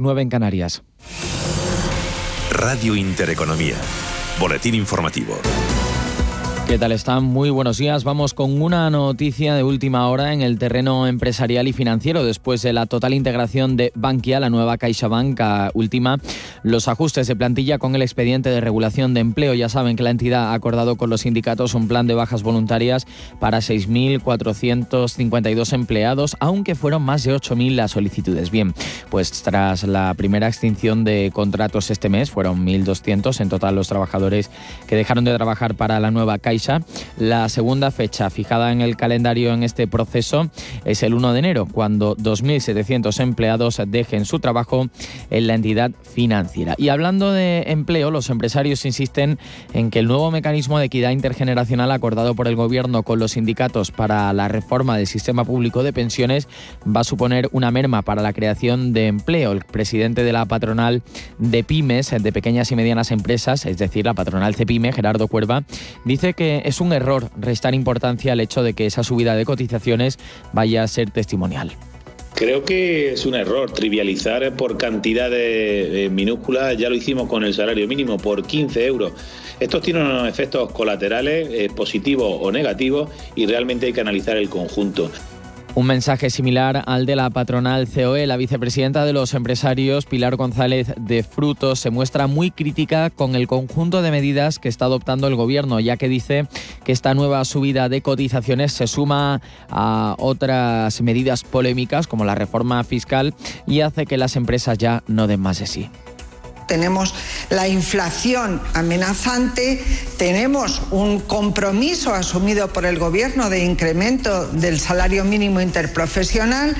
9 en Canarias. Radio Intereconomía. Boletín informativo. ¿Qué tal están? Muy buenos días. Vamos con una noticia de última hora en el terreno empresarial y financiero. Después de la total integración de Bankia, la nueva CaixaBank última, los ajustes de plantilla con el expediente de regulación de empleo. Ya saben que la entidad ha acordado con los sindicatos un plan de bajas voluntarias para 6.452 empleados, aunque fueron más de 8.000 las solicitudes. Bien, pues tras la primera extinción de contratos este mes, fueron 1.200 en total los trabajadores que dejaron de trabajar para la nueva La segunda fecha fijada en el calendario en este proceso es el 1 de enero, cuando 2.700 empleados dejen su trabajo en la entidad financiera. Y hablando de empleo, los empresarios insisten en que el nuevo mecanismo de equidad intergeneracional acordado por el Gobierno con los sindicatos para la reforma del sistema público de pensiones va a suponer una merma para la creación de empleo. El presidente de la patronal de pymes, de pequeñas y medianas empresas, es decir, la patronal CEPIME, Gerardo Cuerva, dice que es un error restar importancia al hecho de que esa subida de cotizaciones vaya a ser testimonial. Creo que es un error trivializar por cantidades minúsculas, ya lo hicimos con el salario mínimo, por 15 euros. Estos tienen unos efectos colaterales eh, positivos o negativos y realmente hay que analizar el conjunto. Un mensaje similar al de la patronal COE. La vicepresidenta de los empresarios, Pilar González de Frutos, se muestra muy crítica con el conjunto de medidas que está adoptando el gobierno, ya que dice que esta nueva subida de cotizaciones se suma a otras medidas polémicas como la reforma fiscal y hace que las empresas ya no den más de sí tenemos la inflación amenazante, tenemos un compromiso asumido por el Gobierno de incremento del salario mínimo interprofesional,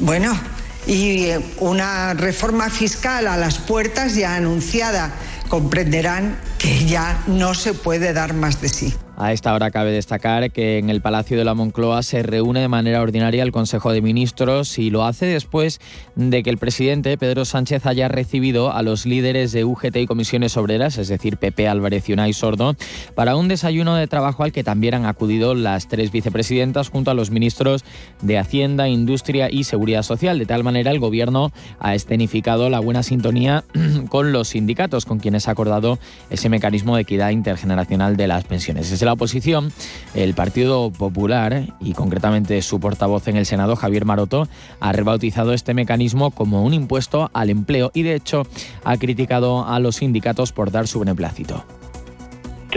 bueno, y una reforma fiscal a las puertas ya anunciada. Comprenderán que ya no se puede dar más de sí. A esta hora cabe destacar que en el Palacio de la Moncloa se reúne de manera ordinaria el Consejo de Ministros y lo hace después de que el presidente Pedro Sánchez haya recibido a los líderes de UGT y comisiones obreras, es decir, PP Álvarez y Unai Sordo, para un desayuno de trabajo al que también han acudido las tres vicepresidentas junto a los ministros de Hacienda, Industria y Seguridad Social. De tal manera, el Gobierno ha escenificado la buena sintonía con los sindicatos, con quienes ha acordado ese mecanismo de equidad intergeneracional de las pensiones la oposición, el Partido Popular, y concretamente su portavoz en el Senado, Javier Maroto, ha rebautizado este mecanismo como un impuesto al empleo y de hecho ha criticado a los sindicatos por dar su beneplácito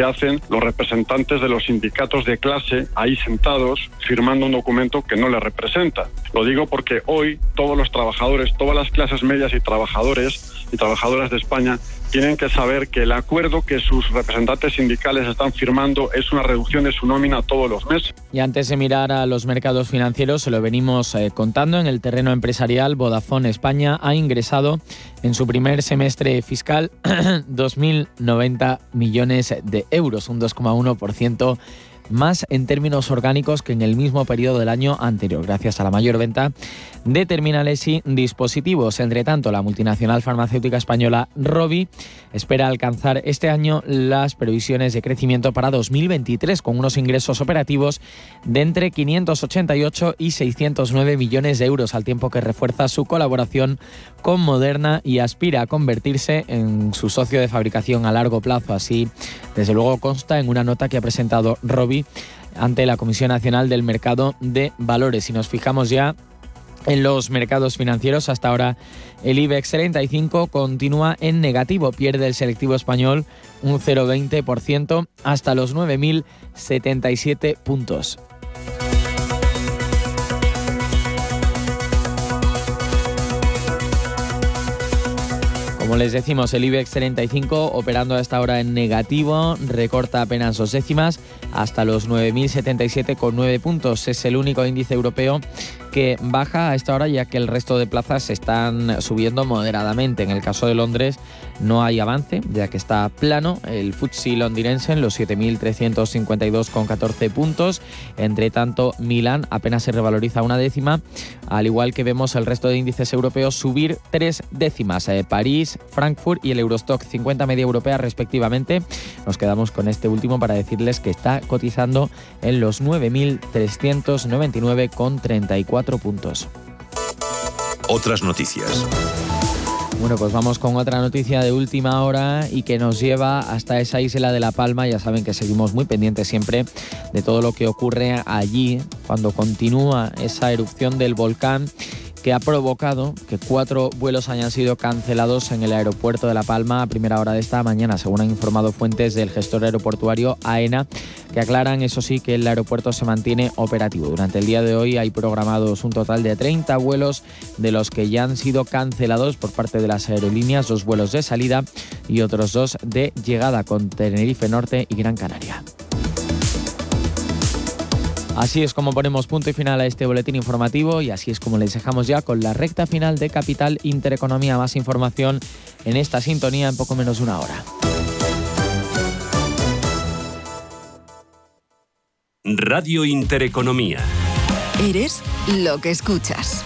que hacen los representantes de los sindicatos de clase ahí sentados firmando un documento que no les representa. Lo digo porque hoy todos los trabajadores, todas las clases medias y trabajadores y trabajadoras de España tienen que saber que el acuerdo que sus representantes sindicales están firmando es una reducción de su nómina todos los meses. Y antes de mirar a los mercados financieros, se lo venimos eh, contando, en el terreno empresarial, Vodafone España ha ingresado en su primer semestre fiscal 2.090 millones de euros, un 2,1% más en términos orgánicos que en el mismo periodo del año anterior, gracias a la mayor venta de terminales y dispositivos. Entre tanto, la multinacional farmacéutica española Robi espera alcanzar este año las previsiones de crecimiento para 2023 con unos ingresos operativos de entre 588 y 609 millones de euros, al tiempo que refuerza su colaboración con Moderna y aspira a convertirse en su socio de fabricación a largo plazo. Así, desde luego, consta en una nota que ha presentado Robi ante la Comisión Nacional del Mercado de Valores. Si nos fijamos ya en los mercados financieros. Hasta ahora el IBEX 35 continúa en negativo, pierde el selectivo español un 0,20% hasta los 9.077 puntos. Como les decimos, el IBEX 35 operando hasta ahora en negativo, recorta apenas dos décimas hasta los 9.077,9 puntos. Es el único índice europeo que baja a esta hora ya que el resto de plazas están subiendo moderadamente. En el caso de Londres no hay avance ya que está plano el FTSE londinense en los 7.352,14 puntos. Entre tanto, Milán apenas se revaloriza una décima, al igual que vemos el resto de índices europeos subir tres décimas. Eh, París, Frankfurt y el Eurostock 50 media europea respectivamente. Nos quedamos con este último para decirles que está cotizando en los 9.399,34 puntos. Otras noticias. Bueno, pues vamos con otra noticia de última hora y que nos lleva hasta esa isla de La Palma. Ya saben que seguimos muy pendientes siempre de todo lo que ocurre allí cuando continúa esa erupción del volcán que ha provocado que cuatro vuelos hayan sido cancelados en el aeropuerto de La Palma a primera hora de esta mañana, según han informado fuentes del gestor aeroportuario AENA, que aclaran, eso sí, que el aeropuerto se mantiene operativo. Durante el día de hoy hay programados un total de 30 vuelos, de los que ya han sido cancelados por parte de las aerolíneas, dos vuelos de salida y otros dos de llegada con Tenerife Norte y Gran Canaria. Así es como ponemos punto y final a este boletín informativo y así es como les dejamos ya con la recta final de Capital Intereconomía. Más información en esta sintonía en poco menos de una hora. Radio Intereconomía. Eres lo que escuchas.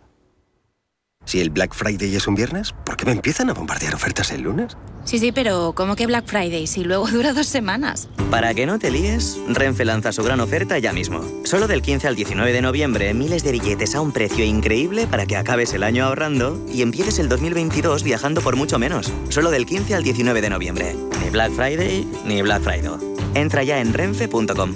Si el Black Friday es un viernes, ¿por qué me empiezan a bombardear ofertas el lunes? Sí, sí, pero ¿cómo que Black Friday si luego dura dos semanas? Para que no te líes, Renfe lanza su gran oferta ya mismo. Solo del 15 al 19 de noviembre, miles de billetes a un precio increíble para que acabes el año ahorrando y empieces el 2022 viajando por mucho menos. Solo del 15 al 19 de noviembre. Ni Black Friday ni Black Friday. Entra ya en renfe.com.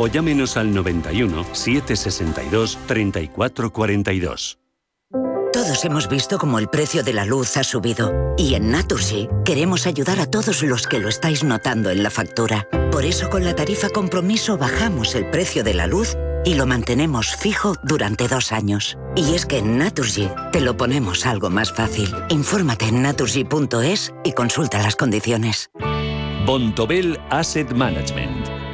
o llámenos al 91 762 3442. Todos hemos visto cómo el precio de la luz ha subido y en Naturgy queremos ayudar a todos los que lo estáis notando en la factura. Por eso con la tarifa compromiso bajamos el precio de la luz y lo mantenemos fijo durante dos años. Y es que en Naturgy te lo ponemos algo más fácil. Infórmate en naturgy.es y consulta las condiciones. Bontobel Asset Management.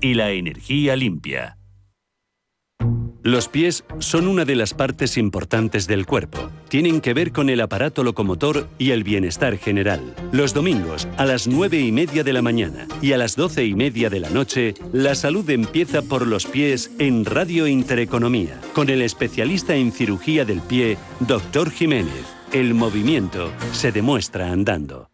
y la energía limpia. Los pies son una de las partes importantes del cuerpo. Tienen que ver con el aparato locomotor y el bienestar general. Los domingos, a las 9 y media de la mañana y a las 12 y media de la noche, la salud empieza por los pies en Radio Intereconomía, con el especialista en cirugía del pie, Dr. Jiménez. El movimiento se demuestra andando.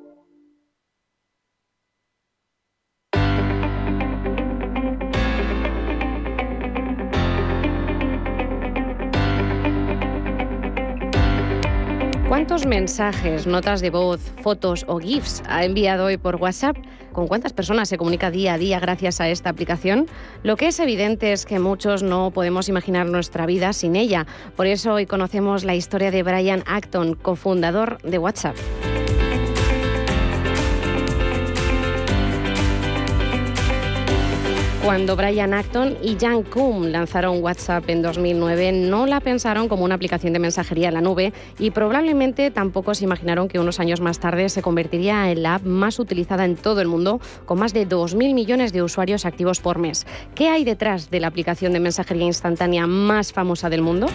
¿Cuántos mensajes, notas de voz, fotos o GIFs ha enviado hoy por WhatsApp? ¿Con cuántas personas se comunica día a día gracias a esta aplicación? Lo que es evidente es que muchos no podemos imaginar nuestra vida sin ella. Por eso hoy conocemos la historia de Brian Acton, cofundador de WhatsApp. Cuando Brian Acton y Jan Koum lanzaron WhatsApp en 2009, no la pensaron como una aplicación de mensajería en la nube y probablemente tampoco se imaginaron que unos años más tarde se convertiría en la app más utilizada en todo el mundo, con más de 2.000 millones de usuarios activos por mes. ¿Qué hay detrás de la aplicación de mensajería instantánea más famosa del mundo?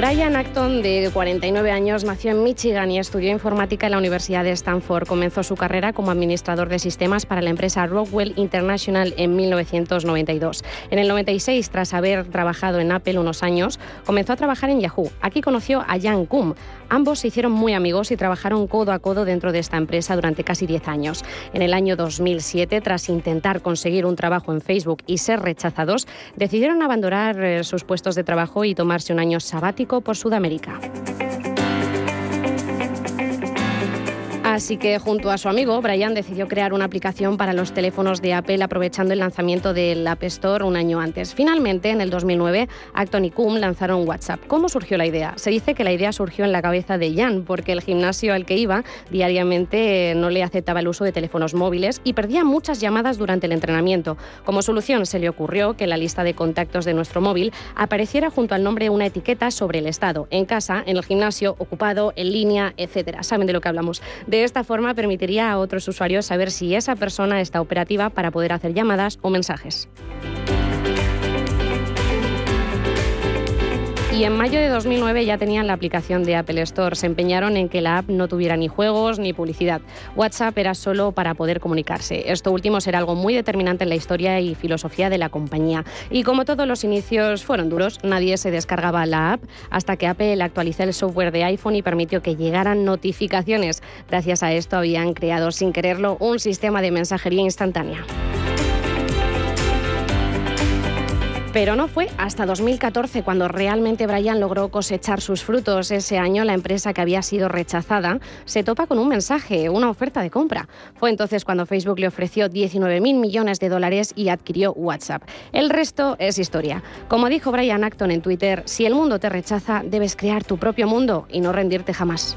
Brian Acton, de 49 años, nació en Michigan y estudió informática en la Universidad de Stanford. Comenzó su carrera como administrador de sistemas para la empresa Rockwell International en 1992. En el 96, tras haber trabajado en Apple unos años, comenzó a trabajar en Yahoo. Aquí conoció a Jan Kum. Ambos se hicieron muy amigos y trabajaron codo a codo dentro de esta empresa durante casi 10 años. En el año 2007, tras intentar conseguir un trabajo en Facebook y ser rechazados, decidieron abandonar eh, sus puestos de trabajo y tomarse un año sabático por Sudamérica. Así que junto a su amigo, Brian decidió crear una aplicación para los teléfonos de Apple aprovechando el lanzamiento del App Store un año antes. Finalmente, en el 2009, Acton y Koum lanzaron WhatsApp. ¿Cómo surgió la idea? Se dice que la idea surgió en la cabeza de Jan, porque el gimnasio al que iba diariamente no le aceptaba el uso de teléfonos móviles y perdía muchas llamadas durante el entrenamiento. Como solución, se le ocurrió que la lista de contactos de nuestro móvil apareciera junto al nombre una etiqueta sobre el estado, en casa, en el gimnasio, ocupado, en línea, etc. ¿Saben de lo que hablamos? De esta forma permitiría a otros usuarios saber si esa persona está operativa para poder hacer llamadas o mensajes. Y en mayo de 2009 ya tenían la aplicación de Apple Store. Se empeñaron en que la app no tuviera ni juegos ni publicidad. WhatsApp era solo para poder comunicarse. Esto último será algo muy determinante en la historia y filosofía de la compañía. Y como todos los inicios fueron duros, nadie se descargaba la app hasta que Apple actualizó el software de iPhone y permitió que llegaran notificaciones. Gracias a esto habían creado sin quererlo un sistema de mensajería instantánea. Pero no fue hasta 2014 cuando realmente Brian logró cosechar sus frutos. Ese año la empresa que había sido rechazada se topa con un mensaje, una oferta de compra. Fue entonces cuando Facebook le ofreció 19.000 millones de dólares y adquirió WhatsApp. El resto es historia. Como dijo Brian Acton en Twitter, si el mundo te rechaza, debes crear tu propio mundo y no rendirte jamás.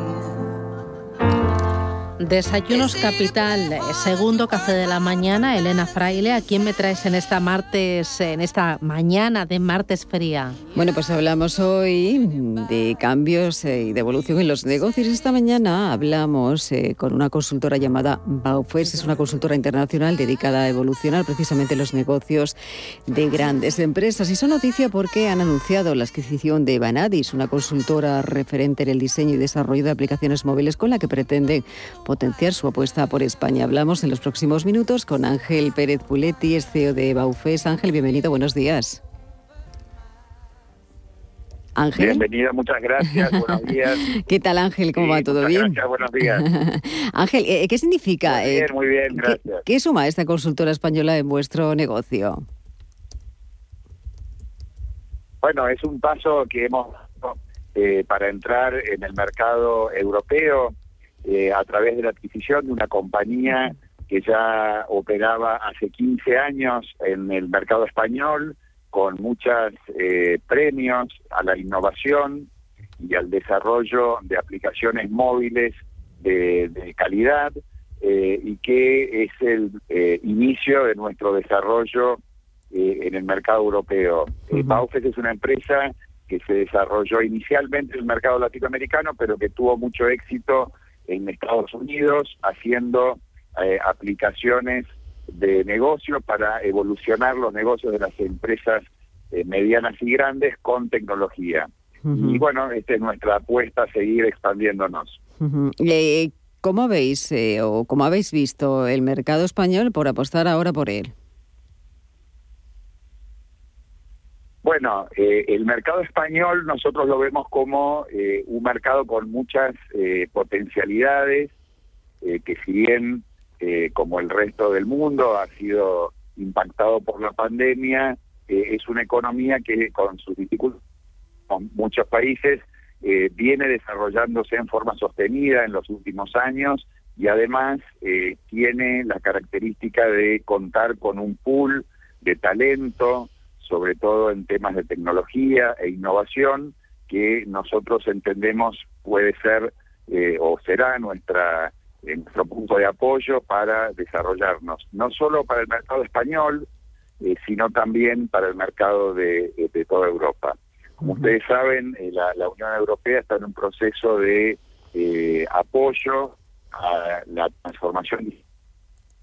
Desayunos Capital, segundo café de la mañana, Elena Fraile, ¿a quién me traes en esta martes, en esta mañana de martes fría? Bueno, pues hablamos hoy de cambios eh, y de evolución en los negocios. Esta mañana hablamos eh, con una consultora llamada Baufes, es una consultora internacional dedicada a evolucionar precisamente los negocios de grandes empresas. Y son noticia porque han anunciado la adquisición de Vanadis, una consultora referente en el diseño y desarrollo de aplicaciones móviles con la que pretenden potenciar su apuesta por España. Hablamos en los próximos minutos con Ángel Pérez Puletti, CEO de Baufes. Ángel, bienvenido, buenos días. Ángel. Bienvenida, muchas gracias, buenos días. ¿Qué tal Ángel? ¿Cómo va? ¿Todo bien? Gracias, buenos días. Ángel, eh, ¿qué significa? Muy bien, muy bien, gracias. ¿qué, suma esta consultora española en vuestro negocio? Bueno, es un paso que hemos eh, para entrar en el mercado europeo eh, a través de la adquisición de una compañía que ya operaba hace 15 años en el mercado español, con muchos eh, premios a la innovación y al desarrollo de aplicaciones móviles de, calidad, eh, y que es el inicio de nuestro desarrollo en el mercado europeo. Uh es una empresa que se desarrolló inicialmente en el mercado latinoamericano, pero que tuvo mucho éxito en Estados Unidos haciendo eh, aplicaciones de negocio para evolucionar los negocios de las empresas eh, medianas y grandes con tecnología. Y bueno, esta es nuestra apuesta, seguir expandiéndonos. Eh, ¿Cómo veis eh, o cómo habéis visto el mercado español por apostar ahora por él? Bueno, eh, el mercado español nosotros lo vemos como eh, un mercado con muchas eh, potencialidades, que si bien como el resto del mundo ha sido impactado por la pandemia, es una economía que con sus dificultades, con muchos países, viene desarrollándose en forma sostenida en los últimos años y además tiene la característica de contar con un pool de talento, sobre todo en temas de tecnología e innovación, que nosotros entendemos puede ser eh, o será nuestra nuestro punto de apoyo para desarrollarnos, no solo para el mercado español, eh, sino también para el mercado de, toda Europa. Como ustedes saben, eh, la, Unión Europea está en un proceso de apoyo a la transformación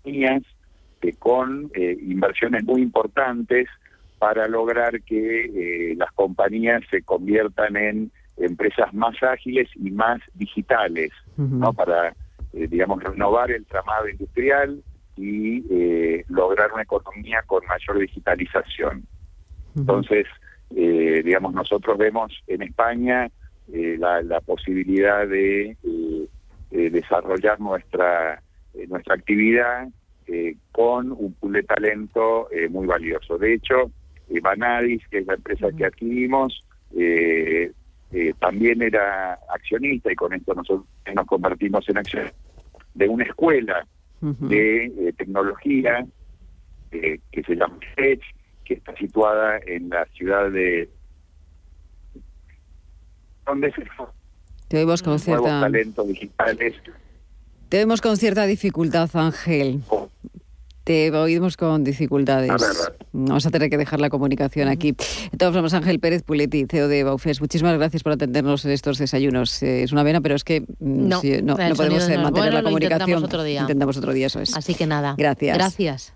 de que con inversiones muy importantes para lograr que eh, las compañías se conviertan en empresas más ágiles y más digitales, ¿no? Para, eh, digamos, renovar el tramado industrial y eh, lograr una economía con mayor digitalización. Entonces, digamos, nosotros vemos en España la, la, posibilidad de desarrollar nuestra nuestra actividad con un pool de talento muy valioso. De hecho, Vanadis, que es la empresa que adquirimos, eh, eh, también era accionista y con esto nosotros nos convertimos en acción de una escuela de eh, tecnología que se llama Edge, que está situada en la ciudad de donde se te vemos con cierta talentos digitales. Te vemos con cierta dificultad Ángel. Oh. Te oímos con dificultades. Vamos a tener que dejar la comunicación aquí. Entonces, vamos Ángel Pérez Puletti, CEO de Baufes. Muchísimas gracias por atendernos en estos desayunos. Eh, es una pena, pero es que mm, no, no, podemos mantener la comunicación. Intentamos otro día. Intentamos otro día, eso es. Así que nada. Gracias. Gracias.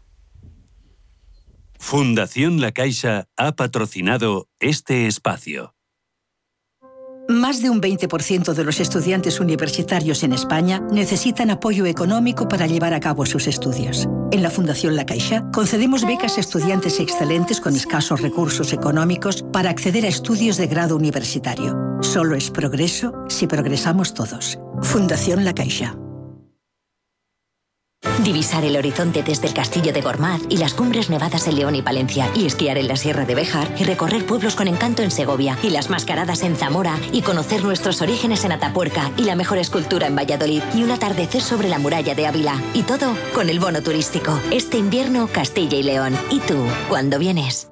Fundación La Caixa ha patrocinado este espacio. Más de un 20% de los estudiantes universitarios en España necesitan apoyo económico para llevar a cabo sus estudios. En la Fundación La Caixa concedemos becas a estudiantes excelentes con escasos recursos económicos para acceder a estudios de grado universitario. Solo es progreso si progresamos todos. Fundación La Caixa. Divisar el horizonte desde el castillo de Gormaz y las cumbres nevadas en León y Palencia, y esquiar en la Sierra de Béjar, y recorrer pueblos con encanto en Segovia, y las mascaradas en Zamora, y conocer nuestros orígenes en Atapuerca, y la mejor escultura en Valladolid, y un atardecer sobre la muralla de Ávila, y todo con el bono turístico. Este invierno, Castilla y León. ¿Y tú, cuándo vienes?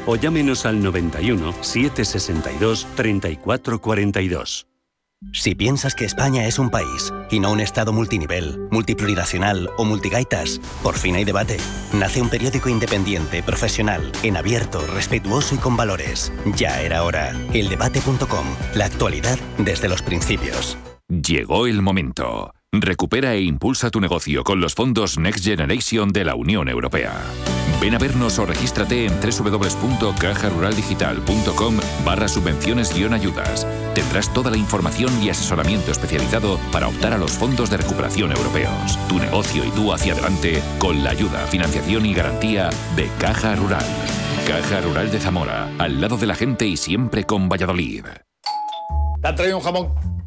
o llámenos al 91 762 3442. Si piensas que España es un país y no un Estado multinivel, multiplurinacional o multigaitas, por fin hay debate. Nace un periódico independiente, profesional, en abierto, respetuoso y con valores. Ya era hora. Eldebate.com. La actualidad desde los principios. Llegó el momento. Recupera e impulsa tu negocio con los fondos Next Generation de la Unión Europea. Ven a vernos o regístrate en www.cajaruraldigital.com barra subvenciones-ayudas. Tendrás toda la información y asesoramiento especializado para optar a los fondos de recuperación europeos. Tu negocio y tú hacia adelante con la ayuda, financiación y garantía de Caja Rural. Caja Rural de Zamora, al lado de la gente y siempre con Valladolid. ¿Te han traído un jamón?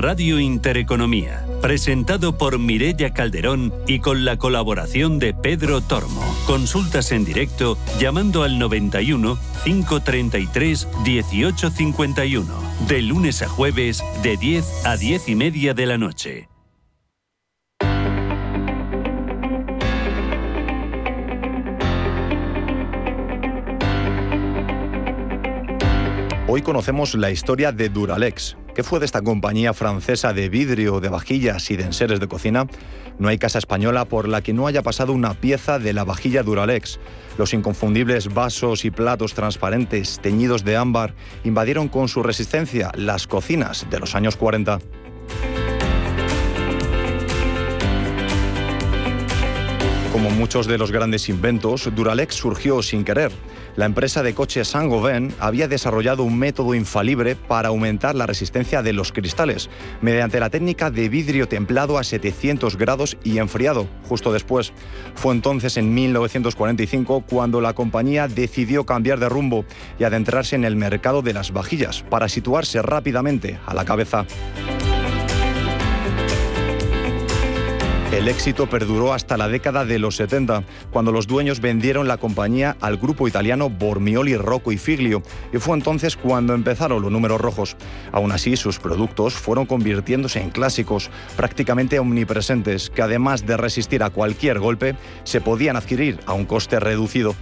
Radio Intereconomía, presentado por Mirella Calderón y con la colaboración de Pedro Tormo. Consultas en directo llamando al 91 533 1851, de lunes a jueves de 10 a 10 y media de la noche. Hoy conocemos la historia de Duralex. ¿Qué fue de esta compañía francesa de vidrio, de vajillas y de enseres de cocina? No hay casa española por la que no haya pasado una pieza de la vajilla Duralex. Los inconfundibles vasos y platos transparentes teñidos de ámbar invadieron con su resistencia las cocinas de los años 40. Como muchos de los grandes inventos, Duralex surgió sin querer. La empresa de coches Saint-Gobain había desarrollado un método infalible para aumentar la resistencia de los cristales, mediante la técnica de vidrio templado a 700 grados y enfriado, justo después. Fue entonces en 1945 cuando la compañía decidió cambiar de rumbo y adentrarse en el mercado de las vajillas, para situarse rápidamente a la cabeza. El éxito perduró hasta la década de los 70, cuando los dueños vendieron la compañía al grupo italiano Bormioli Rocco y Figlio, y fue entonces cuando empezaron los números rojos. Aún así, sus productos fueron convirtiéndose en clásicos, prácticamente omnipresentes, que además de resistir a cualquier golpe, se podían adquirir a un coste reducido.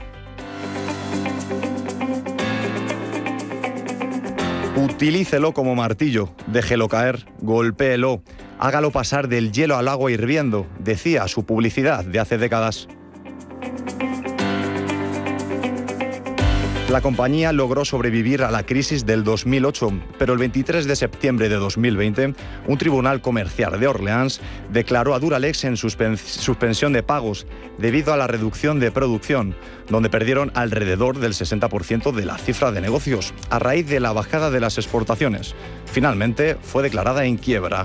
Utilícelo como martillo, déjelo caer, golpéelo, hágalo pasar del hielo al agua hirviendo, decía su publicidad de hace décadas. La compañía logró sobrevivir a la crisis del 2008, pero el 23 de septiembre de 2020, un tribunal comercial de Orleans declaró a Duralex en suspensión de pagos debido a la reducción de producción, donde perdieron alrededor del 60% de la cifra de negocios, a raíz de la bajada de las exportaciones. Finalmente fue declarada en quiebra.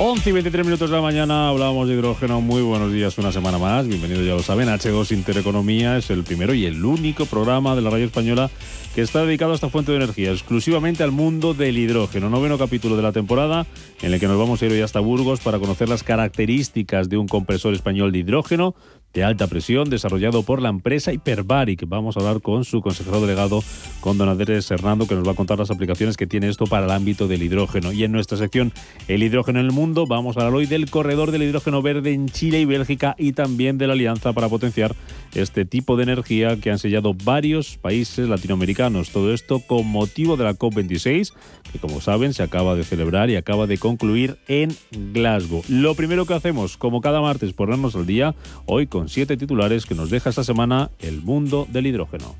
11 y 23 minutos de la mañana hablamos de hidrógeno. Muy buenos días, una semana más. Bienvenidos, ya lo saben. H2 Intereconomía es el primero y el único programa de la radio española que está dedicado a esta fuente de energía, exclusivamente al mundo del hidrógeno. Noveno capítulo de la temporada en el que nos vamos a ir hoy hasta Burgos para conocer las características de un compresor español de hidrógeno de alta presión desarrollado por la empresa Hyperbaric. Vamos a hablar con su consejero delegado, con don Andrés Hernando, que nos va a contar las aplicaciones que tiene esto para el ámbito del hidrógeno. Y en nuestra sección El hidrógeno en el mundo, vamos a hablar hoy del corredor del hidrógeno verde en Chile y Bélgica y también de la alianza para potenciar este tipo de energía que han sellado varios países latinoamericanos. Todo esto con motivo de la COP26, que como saben se acaba de celebrar y acaba de concluir en Glasgow. Lo primero que hacemos, como cada martes, ponernos al día, hoy con con siete titulares que nos deja esta semana el mundo del hidrógeno.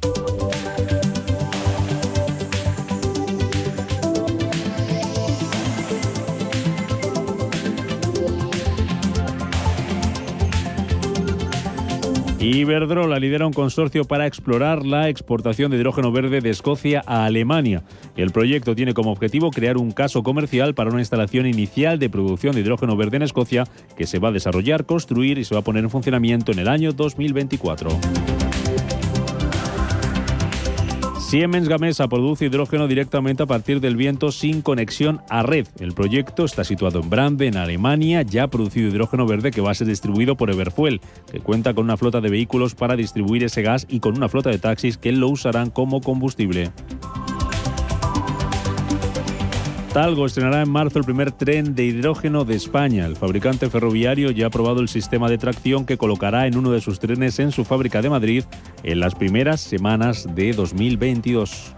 Iberdrola lidera un consorcio para explorar la exportación de hidrógeno verde de Escocia a Alemania. El proyecto tiene como objetivo crear un caso comercial para una instalación inicial de producción de hidrógeno verde en Escocia que se va a desarrollar, construir y se va a poner en funcionamiento en el año 2024. Siemens Gamesa produce hidrógeno directamente a partir del viento sin conexión a red. El proyecto está situado en Brande, en Alemania, ya ha producido hidrógeno verde que va a ser distribuido por Everfuel, que cuenta con una flota de vehículos para distribuir ese gas y con una flota de taxis que lo usarán como combustible. Talgo estrenará en marzo el primer tren de hidrógeno de España. El fabricante ferroviario ya ha aprobado el sistema de tracción que colocará en uno de sus trenes en su fábrica de Madrid en las primeras semanas de 2022.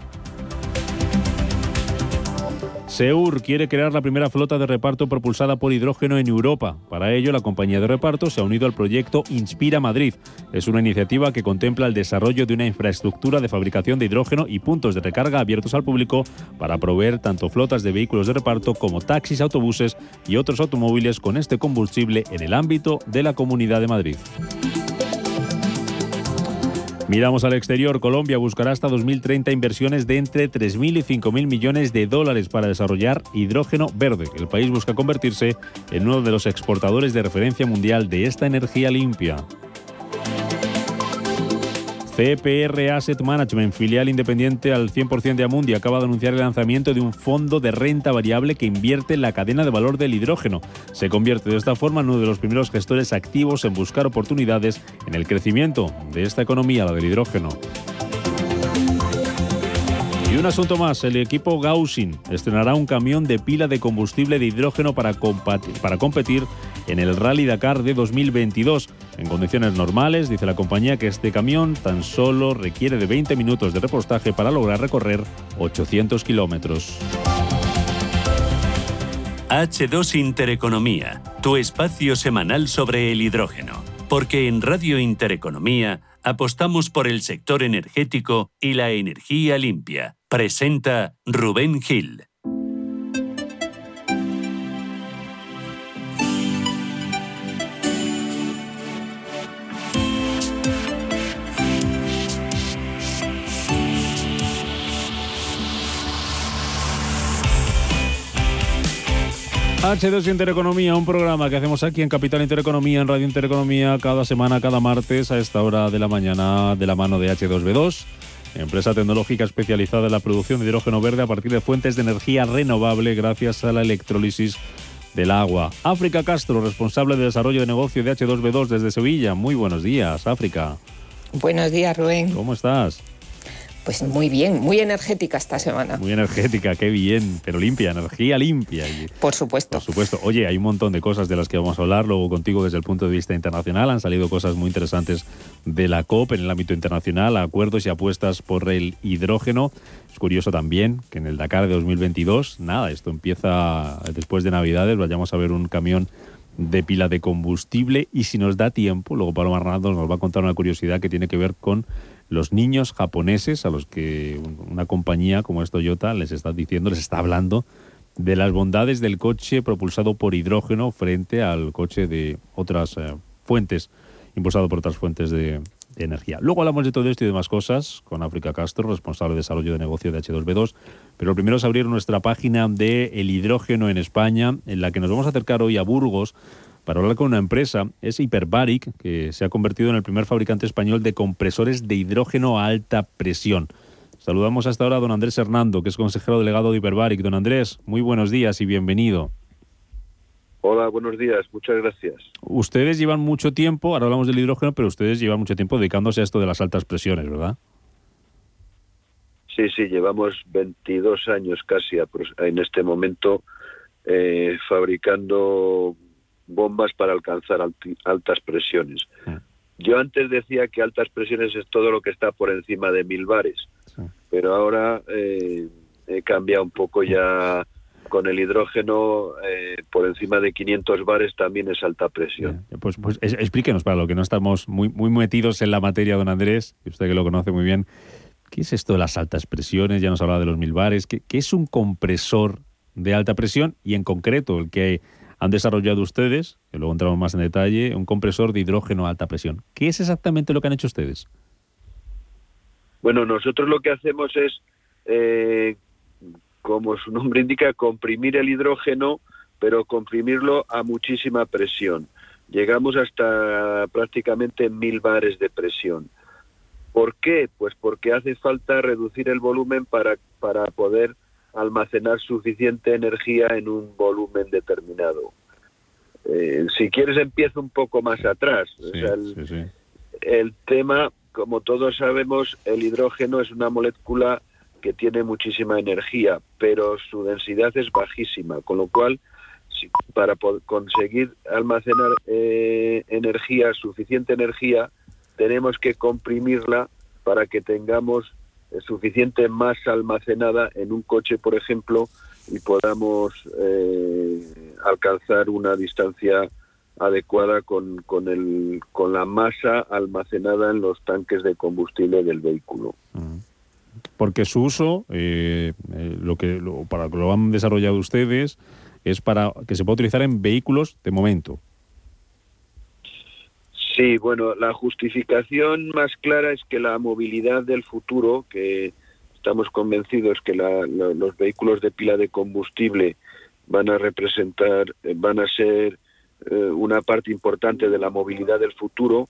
Seur quiere crear la primera flota de reparto propulsada por hidrógeno en Europa. Para ello, la compañía de reparto se ha unido al proyecto Inspira Madrid. Es una iniciativa que contempla el desarrollo de una infraestructura de fabricación de hidrógeno y puntos de recarga abiertos al público para proveer tanto flotas de vehículos de reparto como taxis, autobuses y otros automóviles con este combustible en el ámbito de la Comunidad de Madrid. Miramos al exterior. Colombia buscará hasta 2030 inversiones de entre 3.000 y 5.000 millones de dólares para desarrollar hidrógeno verde. El país busca convertirse en uno de los exportadores de referencia mundial de esta energía limpia. CPR Asset Management, filial independiente al 100% de Amundi, acaba de anunciar el lanzamiento de un fondo de renta variable que invierte en la cadena de valor del hidrógeno. Se convierte de esta forma en uno de los primeros gestores activos en buscar oportunidades en el crecimiento de esta economía, la del hidrógeno. Y un asunto más, el equipo Gaussing estrenará un camión de pila de combustible de hidrógeno para, para competir en el Rally Dakar de 2022. En condiciones normales, dice la compañía que este camión tan solo requiere de 20 minutos de repostaje para lograr recorrer 800 kilómetros. H2 Intereconomía, tu espacio semanal sobre el hidrógeno. Porque en Radio Intereconomía apostamos por el sector energético y la energía limpia. Presenta Rubén Gil. H2 Intereconomía, un programa que hacemos aquí en Capital Intereconomía, en Radio Intereconomía, cada semana, cada martes a esta hora de la mañana, de la mano de H2B2, empresa tecnológica especializada en la producción de hidrógeno verde a partir de fuentes de energía renovable gracias a la electrólisis del agua. África Castro, responsable de desarrollo de negocio de H2B2 desde Sevilla. Muy buenos días, África. Buenos días, Rubén. ¿Cómo estás? Pues muy bien, muy energética esta semana. Muy energética, qué bien, pero limpia, energía limpia. Por supuesto. Por supuesto. Oye, hay un montón de cosas de las que vamos a hablar luego contigo desde el punto de vista internacional. Han salido cosas muy interesantes de la COP en el ámbito internacional, acuerdos y apuestas por el hidrógeno. Es curioso también que en el Dakar de 2022, nada, esto empieza después de Navidades, vayamos a ver un camión de pila de combustible y si nos da tiempo, luego Paloma Arnaldo nos va a contar una curiosidad que tiene que ver con los niños japoneses a los que una compañía como es Toyota les está diciendo, les está hablando de las bondades del coche propulsado por hidrógeno frente al coche de otras eh, fuentes, impulsado por otras fuentes de, energía. Luego hablamos de todo esto y demás cosas con África Castro, responsable de desarrollo de negocio de H2B2. Pero primero es abrir nuestra página de el hidrógeno en España, en la que nos vamos a acercar hoy a Burgos para hablar con una empresa. Es Hyperbaric, que se ha convertido en el primer fabricante español de compresores de hidrógeno a alta presión. Saludamos hasta ahora a don Andrés Hernando, que es consejero delegado de Hyperbaric. Don Andrés, muy buenos días y bienvenido. Hola, buenos días, muchas gracias. Ustedes llevan mucho tiempo, ahora hablamos del hidrógeno, pero ustedes llevan mucho tiempo dedicándose a esto de las altas presiones, ¿verdad? Sí, sí, llevamos 22 años casi en este momento eh, fabricando bombas para alcanzar altas presiones. Yo antes decía que altas presiones es todo lo que está por encima de mil bares, pero ahora eh, he cambiado un poco ya con el hidrógeno eh, por encima de 500 bares también es alta presión. Pues, pues explíquenos para lo que no estamos muy, muy metidos en la materia, don Andrés, y usted que lo conoce muy bien, ¿qué es esto de las altas presiones? Ya nos hablaba de los mil bares. ¿Qué, qué es un compresor de alta presión? Y en concreto, el que han desarrollado ustedes, que luego entramos más en detalle, un compresor de hidrógeno a alta presión. ¿Qué es exactamente lo que han hecho ustedes? Bueno, nosotros lo que hacemos es, eh, como su nombre indica, comprimir el hidrógeno, pero comprimirlo a muchísima presión. Llegamos hasta prácticamente mil bares de presión. ¿Por qué? Pues porque hace falta reducir el volumen para, para poder almacenar suficiente energía en un volumen determinado. Eh, si quieres empiezo un poco más atrás. O sea, el, el tema, como todos sabemos, el hidrógeno es una molécula que tiene muchísima energía, pero su densidad es bajísima, con lo cual si- para conseguir almacenar eh, energía, suficiente energía, tenemos que comprimirla para que tengamos suficiente masa almacenada en un coche, por ejemplo, y podamos eh, alcanzar una distancia adecuada con, con, el, con la masa almacenada en los tanques de combustible del vehículo. Porque su uso, eh, eh, lo que lo- para lo han desarrollado ustedes, es para que se pueda utilizar en vehículos de momento. Sí, bueno, la justificación más clara es que la movilidad del futuro, que estamos convencidos que la- los vehículos de pila de combustible van a representar, eh, van a ser eh, una parte importante de la movilidad del futuro,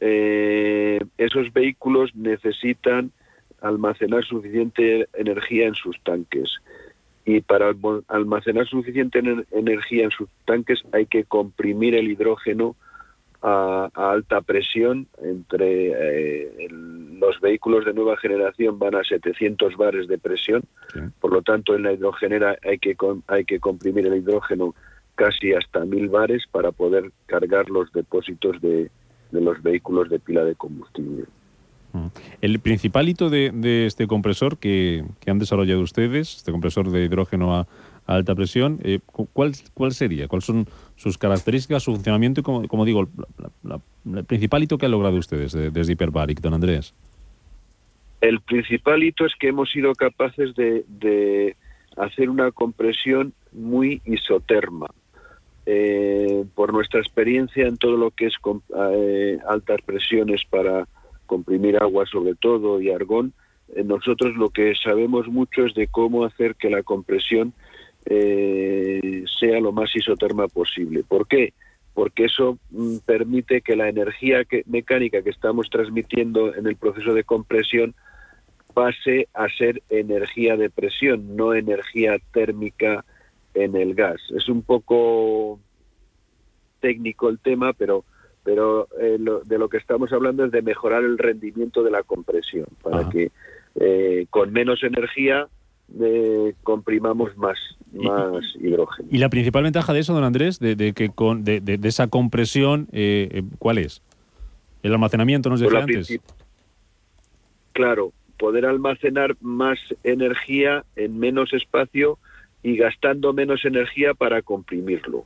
eh, esos vehículos necesitan almacenar suficiente energía en sus tanques. Y para almacenar suficiente ener- energía en sus tanques hay que comprimir el hidrógeno a, a alta presión entre eh, el- los vehículos de nueva generación van a 700 bares de presión. Por lo tanto en la hidrogenera hay que hay que comprimir el hidrógeno casi hasta 1000 bares para poder cargar los depósitos de, de los vehículos de pila de combustible. El principal hito de, de este compresor que, que han desarrollado ustedes, este compresor de hidrógeno a alta presión, eh, cu- ¿cuál, ¿cuál sería? ¿Cuáles son sus características, su funcionamiento y, como, como digo, la- el principal hito que han logrado ustedes de- desde Hyperbaric, don Andrés? El principal hito es que hemos sido capaces de, hacer una compresión muy isoterma. Eh, por nuestra experiencia en todo lo que es eh, altas presiones para comprimir agua sobre todo y argón, eh, nosotros lo que sabemos mucho es de cómo hacer que la compresión eh, sea lo más isoterma posible. ¿Por qué? Porque eso mm, permite que la energía que- mecánica que estamos transmitiendo en el proceso de compresión pase a ser energía de presión, no energía térmica en el gas. Es un poco técnico el tema, pero pero eh, lo- de lo que estamos hablando es de mejorar el rendimiento de la compresión para que eh, con menos energía eh, comprimamos más más hidrógeno. Y la principal ventaja de eso, don Andrés, de, de que con, de, de- de esa compresión, eh, eh, ¿cuál es? El almacenamiento, nos decía antes. Claro, poder almacenar más energía en menos espacio y gastando menos energía para comprimirlo.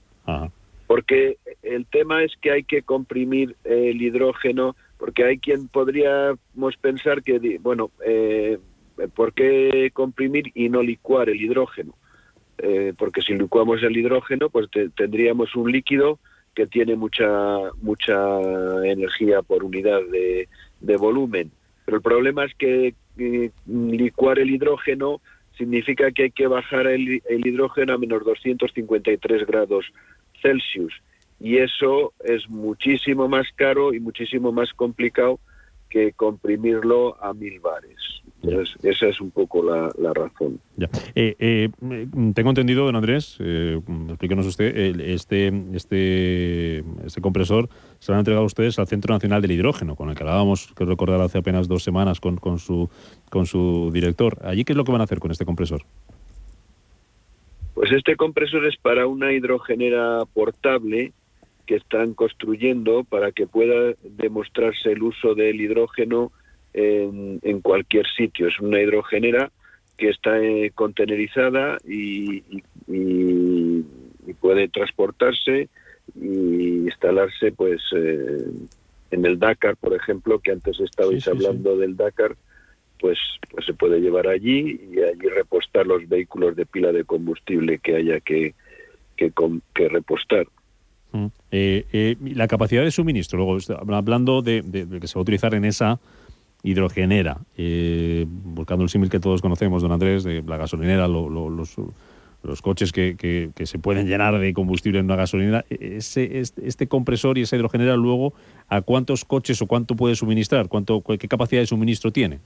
Porque el tema es que hay que comprimir el hidrógeno, porque hay quien podríamos pensar que, bueno, eh, ¿por qué comprimir y no licuar el hidrógeno? Eh, porque si licuamos el hidrógeno, pues te- tendríamos un líquido que tiene mucha mucha energía por unidad de, de volumen. Pero el problema es que eh, licuar el hidrógeno significa que hay que bajar el, el hidrógeno a menos 253 grados Celsius. Y eso es muchísimo más caro y muchísimo más complicado que comprimirlo a mil bares. Entonces, esa es un poco la, la razón. Ya. Eh, eh, mm, tengo entendido, don Andrés, eh, explíquenos usted, este, este, este compresor se lo han entregado ustedes al Centro Nacional del Hidrógeno, con el que hablábamos, que recordar, hace apenas dos semanas con, con, su, con su director. ¿Allí qué es lo que van a hacer con este compresor? Pues este compresor es para una hidrogenera portable que están construyendo para que pueda demostrarse el uso del hidrógeno en, en cualquier sitio. Es una hidrogenera que está eh, contenerizada y, y- y- y puede transportarse y instalarse pues eh, en el Dakar, por ejemplo, que antes estabais sí, sí. hablando del Dakar, pues, pues se puede llevar allí y allí repostar los vehículos de pila de combustible que haya que, que repostar. Mm. Eh, eh, la capacidad de suministro, luego hablando de, que se va a utilizar en esa hidrogenera, eh, buscando el símil que todos conocemos, don Andrés, de la gasolinera, lo- lo- los, coches que, se pueden llenar de combustible en una gasolinera, ese, este, este compresor y esa hidrogenera luego, ¿a cuántos coches o cuánto puede suministrar? ¿Cuánto, ¿Qué capacidad de suministro tiene?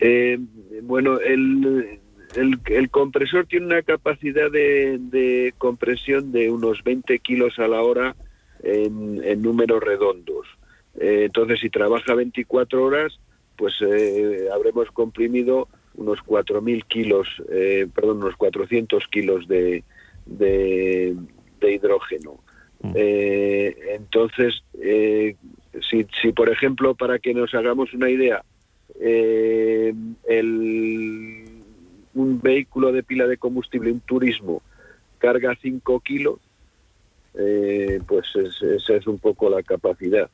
Eh, bueno, el, el, el compresor tiene una capacidad de, de compresión de unos 20 kilos a la hora en, en números redondos. Eh, entonces, si trabaja 24 horas, pues eh, habremos comprimido unos 4.000 kilos, eh, perdón, unos 400 kilos de, de, de hidrógeno. Eh, entonces, eh, si, si, por ejemplo, para que nos hagamos una idea, eh, el, un vehículo de pila de combustible, un turismo, carga 5 kilos, eh, pues es- esa es un poco la capacidad.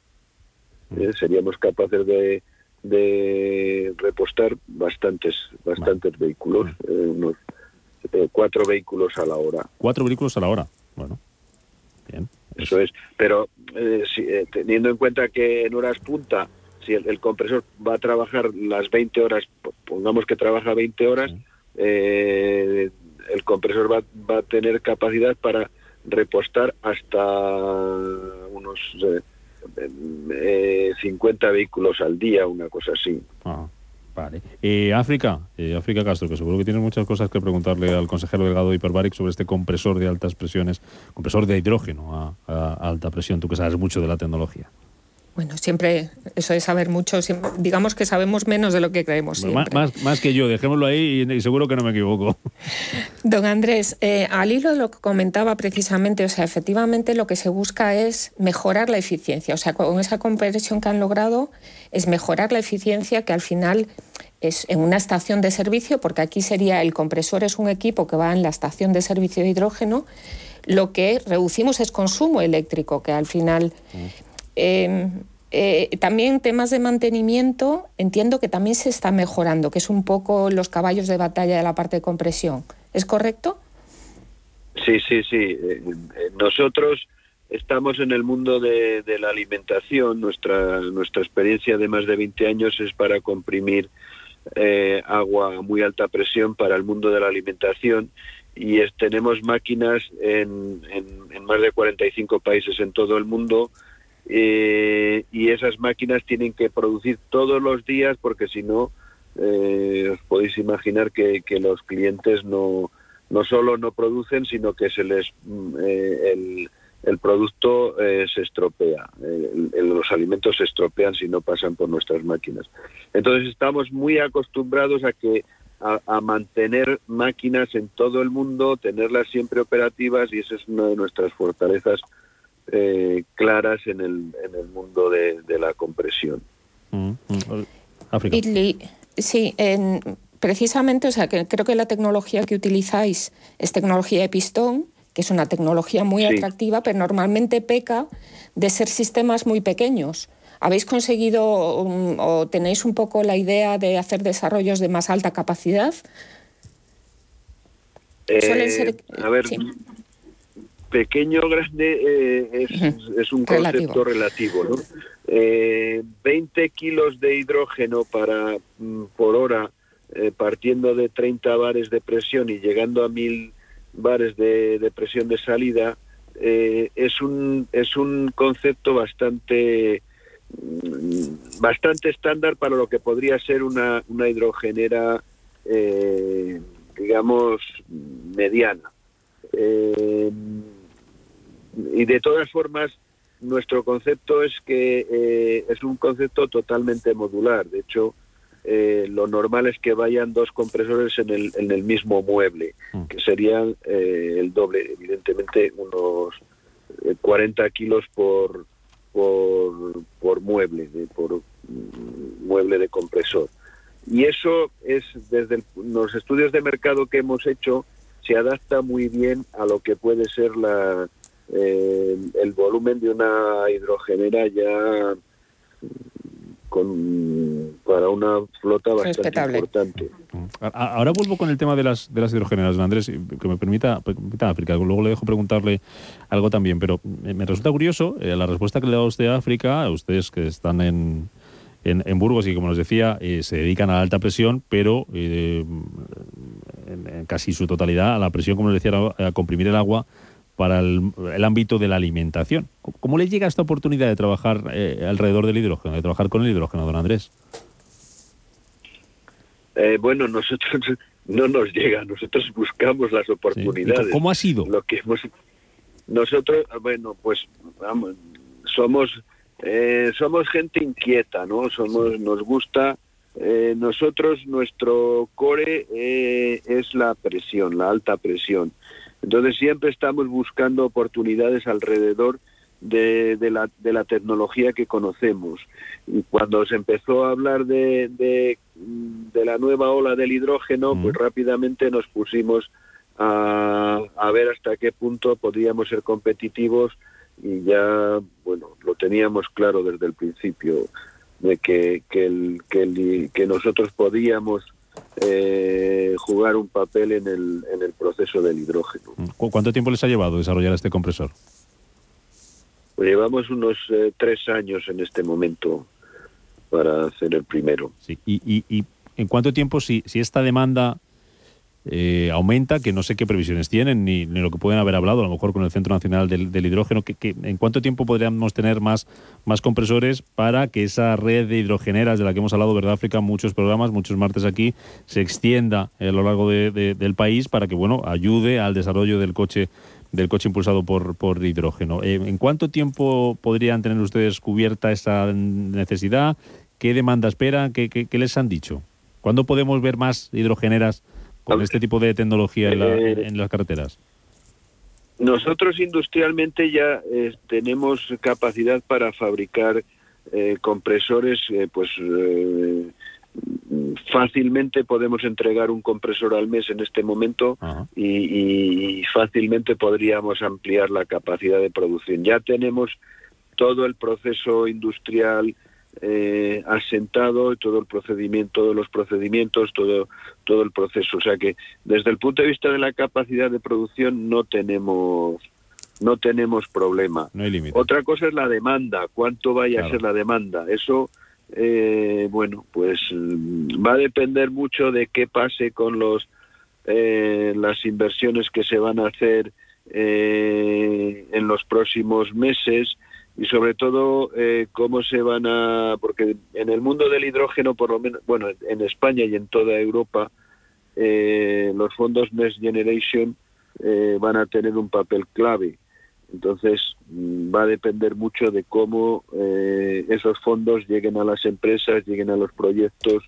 Eh, seríamos capaces de, de repostar bastantes bastantes vehículos, eh, unos eh, cuatro vehículos a la hora. Cuatro vehículos a la hora. Bueno, bien. Eso es. Pero eh, si, eh, teniendo en cuenta que en horas punta, si el, el compresor va a trabajar las 20 horas, po- pongamos que trabaja 20 horas, eh, el compresor va, va a tener capacidad para repostar hasta unos eh, eh, 50 vehículos al día, una cosa así. Ah, vale. Eh, África, eh, África Castro, que seguro que tienes muchas cosas que preguntarle al consejero delegado de Hyperbaric sobre este compresor de altas presiones, compresor de hidrógeno a, a alta presión, tú que sabes mucho de la tecnología. Bueno, siempre eso de saber mucho, siempre- digamos que sabemos menos de lo que creemos Bueno, más, que yo, dejémoslo ahí y, y seguro que no me equivoco. Don Andrés, eh, al hilo de lo que comentaba precisamente, o sea, efectivamente lo que se busca es mejorar la eficiencia. O sea, con esa compresión que han logrado es mejorar la eficiencia que al final es en una estación de servicio, porque aquí sería el compresor es un equipo que va en la estación de servicio de hidrógeno, lo que reducimos es consumo eléctrico, que al final... Eh, eh, también temas de mantenimiento, entiendo que también se está mejorando, que es un poco los caballos de batalla de la parte de compresión. ¿Es correcto? Sí, sí, sí. Eh, Nosotros estamos en el mundo de, la alimentación. Nuestra, nuestra experiencia de más de 20 años es para comprimir eh, agua a muy alta presión para el mundo de la alimentación y tenemos máquinas en, en- en más de 45 países en todo el mundo eh, y esas máquinas tienen que producir todos los días porque si no eh, os podéis imaginar que, los clientes no no solo no producen sino que se les mm, eh, el, producto se estropea los alimentos se estropean si no pasan por nuestras máquinas. Entonces estamos muy acostumbrados a que a mantener máquinas en todo el mundo tenerlas siempre operativas y esa es una de nuestras fortalezas eh, claras en el, en el mundo de, de la compresión. Mm, mm, África. Y li- sí, en- precisamente, o sea, que creo que la tecnología que utilizáis es tecnología de pistón, que es una tecnología muy Sí. atractiva, pero normalmente peca de ser sistemas muy pequeños. ¿Habéis conseguido um, o tenéis un poco la idea de hacer desarrollos de más alta capacidad? Suelen Eh, ser- a ver, sí. Pequeño o grande eh, es, es un Relativo. concepto relativo. ¿no? Eh, 20 kilos de hidrógeno para mm, por hora eh, partiendo de 30 bares de presión y llegando a 1000 bares de, de presión de salida eh, es un es un concepto bastante mm, bastante estándar para lo que podría ser una, una hidrogenera eh, digamos mediana Eh, y de todas formas nuestro concepto es que eh, es un concepto totalmente modular de hecho eh, lo normal es que vayan dos compresores en el, en el mismo mueble, que serían eh, el doble, evidentemente unos eh, 40 kilos por, por, por mueble, de- por mm, mueble de compresor. Y eso es, desde el- los estudios de mercado que hemos hecho, se adapta muy bien a lo que puede ser la, eh, el volumen de una hidrogenera ya con, para una flota bastante Respetable. importante. Ahora vuelvo con el tema de las, de las hidrogeneras, Andrés, y que me permita, permita África, luego le dejo preguntarle algo también, pero me, me resulta curioso eh, la respuesta que le da usted a África, a ustedes que están en, en, en Burgos y como nos decía, eh, se dedican a la alta presión, pero eh, en, en casi su totalidad a la presión, como les decía, a comprimir el agua para el, ámbito de la alimentación. ¿Cómo le llega esta oportunidad de trabajar eh, alrededor del hidrógeno, de trabajar con el hidrógeno, don Andrés? Eh, bueno, nosotros no nos llega, nosotros buscamos las oportunidades. ¿Cómo ha sido? Lo que hemos, nosotros, bueno, pues vamos, somos eh, somos gente inquieta, ¿no? Somos, nos gusta. Eh, nosotros nuestro core eh, es la presión, la alta presión. Entonces siempre estamos buscando oportunidades alrededor de, la, de la tecnología que conocemos. Y cuando se empezó a hablar de, de, la nueva ola del hidrógeno, pues rápidamente nos pusimos a, a ver hasta qué punto podríamos ser competitivos y ya, bueno, lo teníamos claro desde el principio de que, que, el, que, que nosotros podíamos eh, jugar un papel en el, en el proceso del hidrógeno. ¿Cuánto tiempo les ha llevado desarrollar este compresor? Pues llevamos unos eh, tres años en este momento para hacer el primero. Sí. ¿Y, y, y en cuánto tiempo, si, si esta demanda eh, aumenta, que no sé qué previsiones tienen ni, lo que pueden haber hablado, a lo mejor con el Centro Nacional del, Hidrógeno, que, ¿en cuánto tiempo podríamos tener más, más compresores para que esa red de hidrogeneras de la que hemos hablado, ¿verdad, África? Muchos programas, muchos martes aquí, se extienda a lo largo del país para que, bueno, ayude al desarrollo del coche del coche impulsado por, por hidrógeno. Eh, ¿En cuánto tiempo podrían tener ustedes cubierta esa necesidad? ¿Qué demanda esperan? ¿Qué, qué, qué les han dicho? ¿Cuándo podemos ver más hidrogeneras con este tipo de tecnología eh, en, las carreteras? Nosotros industrialmente ya eh, tenemos capacidad para fabricar eh, compresores, pues fácilmente podemos entregar un compresor al mes en este momento y, y, fácilmente podríamos ampliar la capacidad de producción. Ya tenemos todo el proceso industrial eh, asentado todo el procedimiento, todos los procedimientos, todo, todo el proceso. O sea que desde el punto de vista de la capacidad de producción no tenemos no tenemos problema. Otra cosa es la demanda, cuánto vaya a ser la demanda. Eso, eh, bueno, pues mm, va a depender mucho de qué pase con los eh, las inversiones que se van a hacer eh, en los próximos meses y sobre todo eh, cómo se van a porque en el mundo del hidrógeno por lo menos bueno en España y en toda Europa eh, los fondos Next Generation eh, van a tener un papel clave. Entonces mm, va a depender mucho de cómo esos fondos lleguen a las empresas lleguen a los proyectos.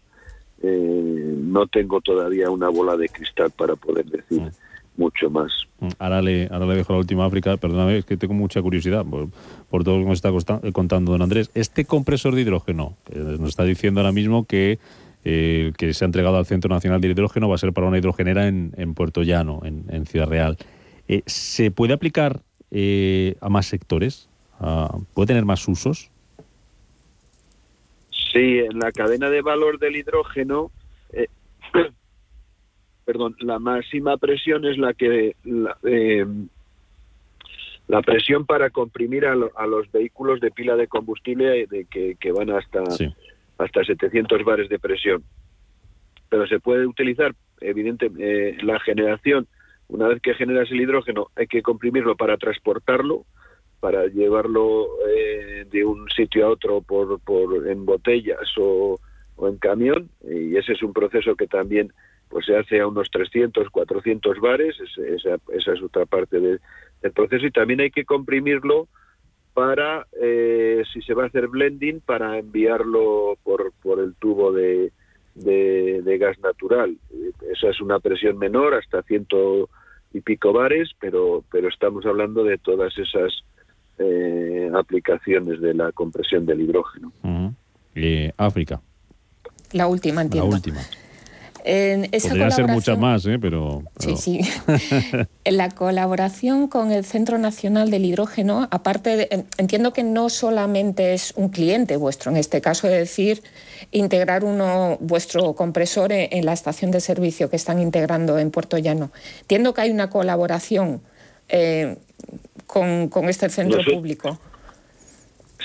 No tengo todavía una bola de cristal para poder decir mucho más. Mm, ahora le, ahora le dejo la última África, perdóname, es que tengo mucha curiosidad por, todo lo que nos está contando don Andrés. Este compresor de hidrógeno, nos está diciendo ahora mismo que eh, que se ha entregado al Centro Nacional de Hidrógeno va a ser para una hidrogenera en, en Puerto Llano, en, Ciudad Real. Eh, ¿Se puede aplicar eh, a más sectores? ¿Puede tener más usos? Sí, en la cadena de valor del hidrógeno perdón, la máxima presión es la que la, eh, presión para comprimir a, los vehículos de pila de combustible de que, van hasta hasta 700 bares de presión. Pero se puede utilizar, evidentemente, eh, la generación. Una vez que generas el hidrógeno, hay que comprimirlo para transportarlo, para llevarlo eh, de un sitio a otro por, por en botellas o, o en camión. Y ese es un proceso que también pues se hace a unos 300, 400 bares, esa, esa es otra parte del proceso, y también hay que comprimirlo para, eh, si se va a hacer blending, para enviarlo por, por el tubo de, de, gas natural. Esa es una presión menor, hasta ciento y pico bares, pero, pero estamos hablando de todas esas eh, aplicaciones de la compresión del hidrógeno. Eh, África. La última, entiendo. La última. Podría ser muchas más, ¿eh? pero, Sí, sí. en la colaboración con el Centro Nacional del Hidrógeno, aparte, entiendo que no solamente es un cliente vuestro, en este caso, es decir, integrar uno vuestro compresor en, la estación de servicio que están integrando en Puerto Llano. Entiendo que hay una colaboración eh, con, este centro público.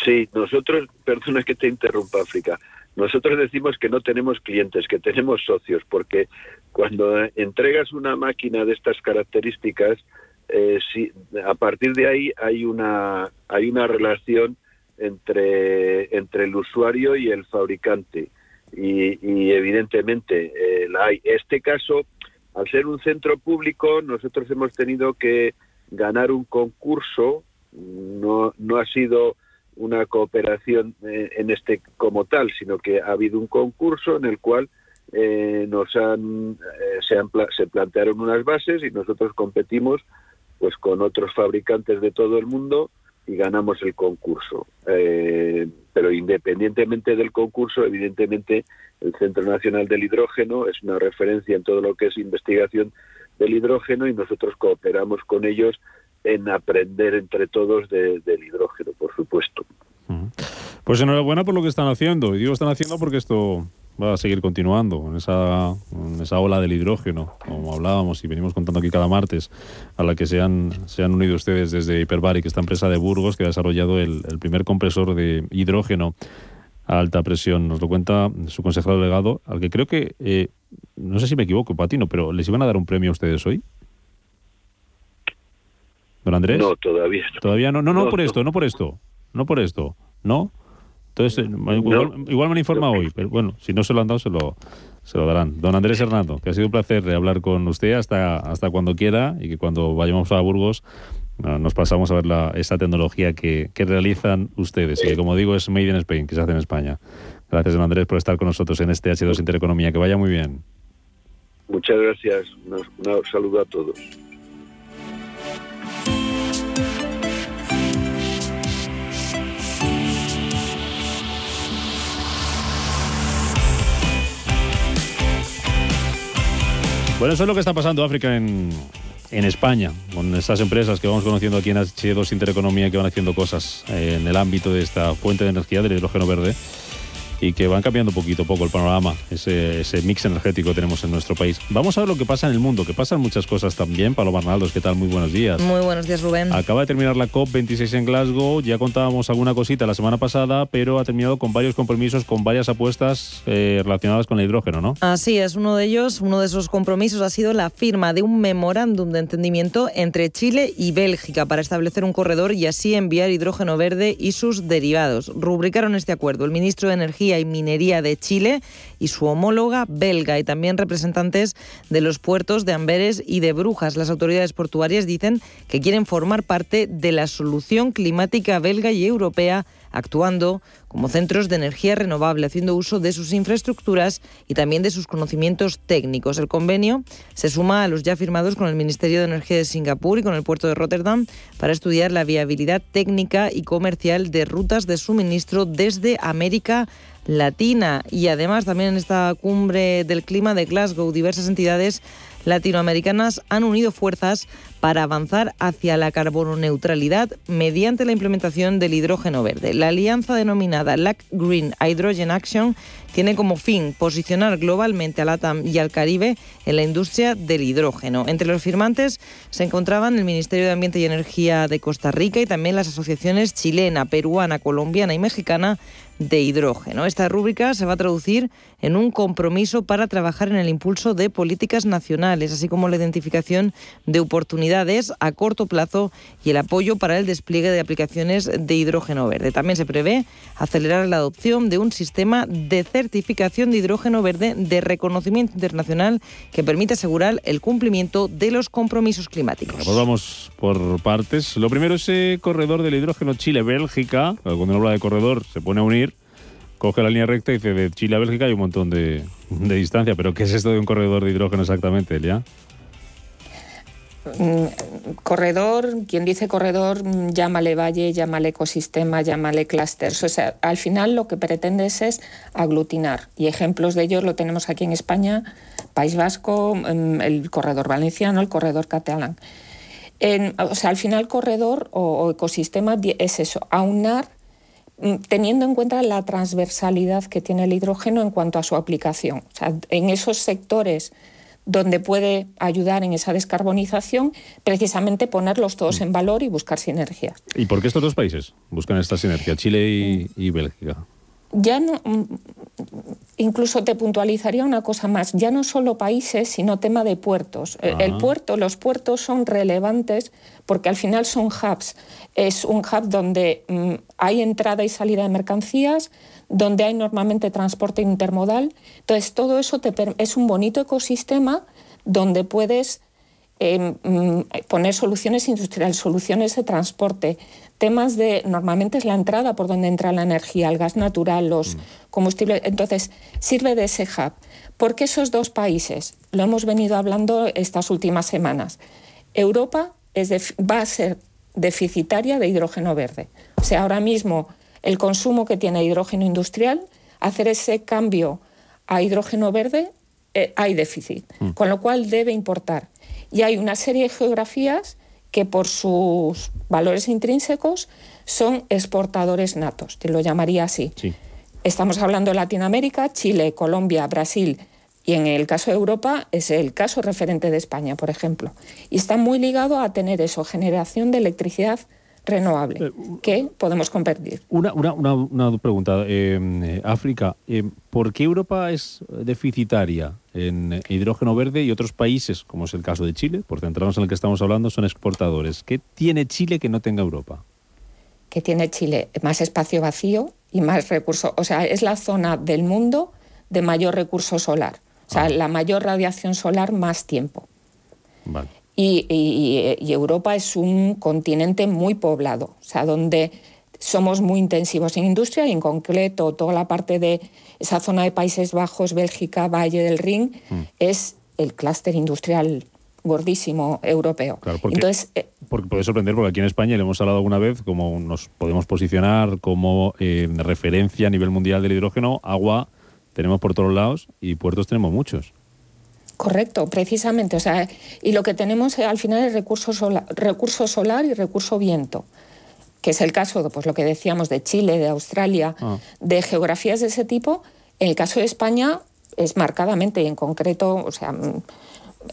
Sí, nosotros, perdona que te interrumpa, África. Nosotros decimos que no tenemos clientes, que tenemos socios, porque cuando entregas una máquina de estas características, eh, a partir de ahí hay una, hay una relación entre, entre el usuario y el fabricante. Y, evidentemente eh, la hay. Este caso, al ser un centro público, nosotros hemos tenido que ganar un concurso, no, no ha sido una cooperación eh, en este como tal, sino que ha habido un concurso en el cual eh, nos han, se, han, se plantearon unas bases y nosotros competimos pues con otros fabricantes de todo el mundo y ganamos el concurso. Eh, pero independientemente del concurso, evidentemente el Centro Nacional del Hidrógeno es una referencia en todo lo que es investigación del hidrógeno y nosotros cooperamos con ellos en aprender entre todos del hidrógeno, por supuesto. Pues enhorabuena por lo que están haciendo. Y digo están haciendo porque esto va a seguir continuando en esa, esa ola del hidrógeno, como hablábamos y venimos contando aquí cada martes, a la que se han, se han unido ustedes desde Hyperbaric, esta empresa de Burgos que ha desarrollado el, primer compresor de hidrógeno a alta presión. Nos lo cuenta su consejero delegado, al que creo que, eh, no sé si me equivoco, Patino, pero ¿les iban a dar un premio a ustedes hoy? ¿Don Andrés? No, todavía no. Todavía no, no, no, por esto, no por esto, no por esto, ¿no? Entonces, eh, igual, me han informado hoy, pero bueno, si no se lo han dado, se lo, se lo darán. Don Andrés Hernando, que ha sido un placer hablar con usted hasta, hasta cuando quiera y que cuando vayamos a Burgos ah, nos pasamos a ver la, esa tecnología que, que realizan ustedes y que, como digo, es Made in Spain, que se hace en España. Gracias, don Andrés, por estar con nosotros en este H2 Intereconomía. Que vaya muy bien. Muchas gracias. un saludo a todos. Bueno, eso es lo que está pasando África en, en España, con estas empresas que vamos conociendo aquí en H2 Intereconomía que van haciendo cosas en el ámbito de esta fuente de energía del hidrógeno verde y que van cambiando poquito a poco el panorama, ese, ese, mix energético que tenemos en nuestro país. Vamos a ver lo que pasa en el mundo, que pasan muchas cosas también. Pablo Barnaldos, ¿qué tal? Muy buenos días. Muy buenos días, Rubén. Acaba de terminar la COP26 en Glasgow, ya contábamos alguna cosita la semana pasada, pero ha terminado con varios compromisos, con varias apuestas eh, relacionadas con el hidrógeno, ¿no? Así es, uno de ellos, uno de esos compromisos ha sido la firma de un memorándum de entendimiento entre Chile y Bélgica para establecer un corredor y así enviar hidrógeno verde y sus derivados. Rubricaron este acuerdo el ministro de Energía y Minería de Chile y su homóloga belga y también representantes de los puertos de Amberes y de Brujas. Las autoridades portuarias dicen que quieren formar parte de la solución climática belga y europea actuando como centros de energía renovable, haciendo uso de sus infraestructuras y también de sus conocimientos técnicos. El convenio se suma a los ya firmados con el Ministerio de Energía de Singapur y con el puerto de Rotterdam para estudiar la viabilidad técnica y comercial de rutas de suministro desde América Latina. Y además también en esta cumbre del clima de Glasgow diversas entidades latinoamericanas han unido fuerzas para avanzar hacia la carbono-neutralidad mediante la implementación del hidrógeno verde. La alianza denominada LAC Green Hydrogen Action tiene como fin posicionar globalmente a LATAM y al Caribe en la industria del hidrógeno. Entre los firmantes se encontraban el Ministerio de Ambiente y Energía de Costa Rica y también las asociaciones chilena, peruana, colombiana y mexicana de hidrógeno. Esta rúbrica se va a traducir en un compromiso para trabajar en el impulso de políticas nacionales, así como la identificación de oportunidades a corto plazo y el apoyo para el despliegue de aplicaciones de hidrógeno verde. También se prevé acelerar la adopción de un sistema de certificación de hidrógeno verde de reconocimiento internacional que permite asegurar el cumplimiento de los compromisos climáticos. Pues vamos por partes. Lo primero, ese corredor del hidrógeno Chile-Bélgica. Cuando uno habla de corredor, se pone a unir coge la línea recta y dice de Chile a Bélgica hay un montón de, distancia, pero ¿qué es esto de un corredor de hidrógeno exactamente, Elia? Mm, corredor, quien dice corredor, mm, llámale valle, llámale ecosistema, llámale clusters. O sea, al final lo que pretendes es aglutinar. Y ejemplos de ellos lo tenemos aquí en España, País Vasco, mm, el corredor valenciano, el corredor catalán. o sea, al final corredor o ecosistema es eso, aunar teniendo en cuenta la transversalidad que tiene el hidrógeno en cuanto a su aplicación. en esos sectores donde puede ayudar en esa descarbonización, precisamente ponerlos todos mm. en valor y buscar sinergias. ¿Y por qué estos dos países buscan esta sinergia, Chile y, Bélgica? Ya no, mm, incluso te puntualizaría una cosa más, ya no solo países, sino tema de puertos. El- El Ah. puerto, los puertos son relevantes porque al final son hubs. Es un hub donde mm, hay entrada y salida de mercancías, donde hay normalmente transporte intermodal. Entonces, todo eso te es un bonito ecosistema donde puedes eh, mm, poner soluciones industriales, soluciones de transporte, temas de, normalmente es la entrada por donde entra la energía, el gas natural, los combustibles. Entonces, sirve de ese hub. ¿Por qué esos dos países? Lo hemos venido hablando estas últimas semanas. Europa es va a ser deficitaria de hidrógeno verde. O sea, ahora mismo el consumo que tiene hidrógeno industrial, hacer ese cambio a hidrógeno verde, eh, hay déficit, con lo cual debe importar. Y hay una serie de geografías que por sus valores intrínsecos son exportadores natos, te lo llamaría así. Estamos hablando de Latinoamérica, Chile, Colombia, Brasil, y en el caso de Europa es el caso referente de España, por ejemplo. Y está muy ligado a tener eso, generación de electricidad renovable, que podemos convertir. Una, una, una, una pregunta, eh, eh, África, eh, ¿por qué Europa es deficitaria en eh, hidrógeno verde y otros países, como es el caso de Chile, por centrarnos en el que estamos hablando, son exportadores? ¿Qué tiene Chile que no tenga Europa? que tiene Chile más espacio vacío y más recursos. O sea, es la zona del mundo de mayor recurso solar. O sea, la mayor radiación solar más tiempo. Vale. Y, y- y Europa es un continente muy poblado, o sea, donde somos muy intensivos en industria y en concreto toda la parte de esa zona de Países Bajos, Bélgica, Valle del Rin, es el clúster industrial gordísimo europeo. porque- Entonces, eh, Porque puede sorprender, porque aquí en España le hemos hablado alguna vez, como nos podemos posicionar como eh, referencia a nivel mundial del hidrógeno, agua tenemos por todos lados y puertos tenemos muchos. Correcto, precisamente. O sea, y lo que tenemos eh, al final es recurso solar, recurso solar y recurso viento, que es el caso, pues lo que decíamos de Chile, de Australia, Ah. de geografías de ese tipo. En el caso de España es marcadamente y en concreto, o sea, mm,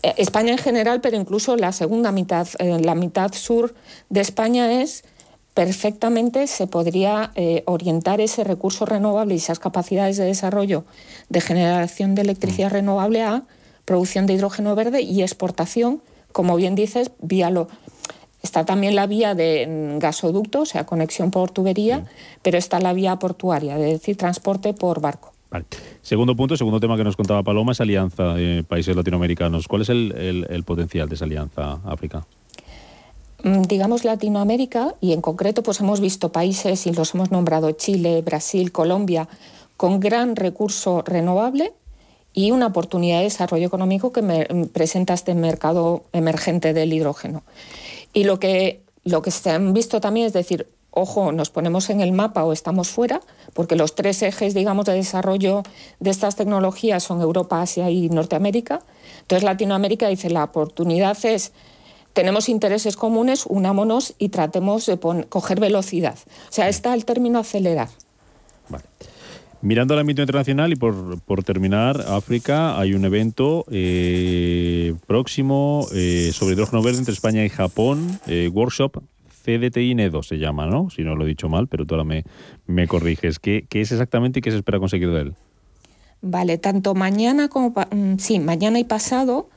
eh, España en general, pero incluso la segunda mitad, eh, la mitad sur de España es perfectamente se podría eh, orientar ese recurso renovable y esas capacidades de desarrollo de generación de electricidad renovable a producción de hidrógeno verde y exportación, como bien dices, vía lo, Está también la vía de mm, gasoducto, o sea, conexión por tubería, pero está la vía portuaria, es decir, transporte por barco. Vale. Segundo punto, segundo tema que nos contaba Paloma es alianza de países latinoamericanos. ¿Cuál es el, el- el potencial de esa alianza África? Mm, digamos Latinoamérica y en concreto pues hemos visto países y los hemos nombrado Chile, Brasil, Colombia con gran recurso renovable y una oportunidad de desarrollo económico que me- mm, presenta este mercado emergente del hidrógeno. Y lo que lo que se han visto también es decir, ojo, nos ponemos en el mapa o estamos fuera, porque los tres ejes, digamos, de desarrollo de estas tecnologías son Europa, Asia y Norteamérica. Entonces Latinoamérica dice, la oportunidad es tenemos intereses comunes, unámonos y tratemos de coger velocidad. O sea, está el término acelerar. Mirando al ámbito internacional y por, por terminar, África, hay un evento eh, próximo eh, sobre hidrógeno verde entre España y Japón, eh, Workshop CDTI NEDO se llama, ¿no? Si no lo he dicho mal, pero tú ahora me, me corriges. ¿Qué, qué es exactamente y qué se espera conseguir de él? Vale, tanto mañana como mm, sí, mañana y pasado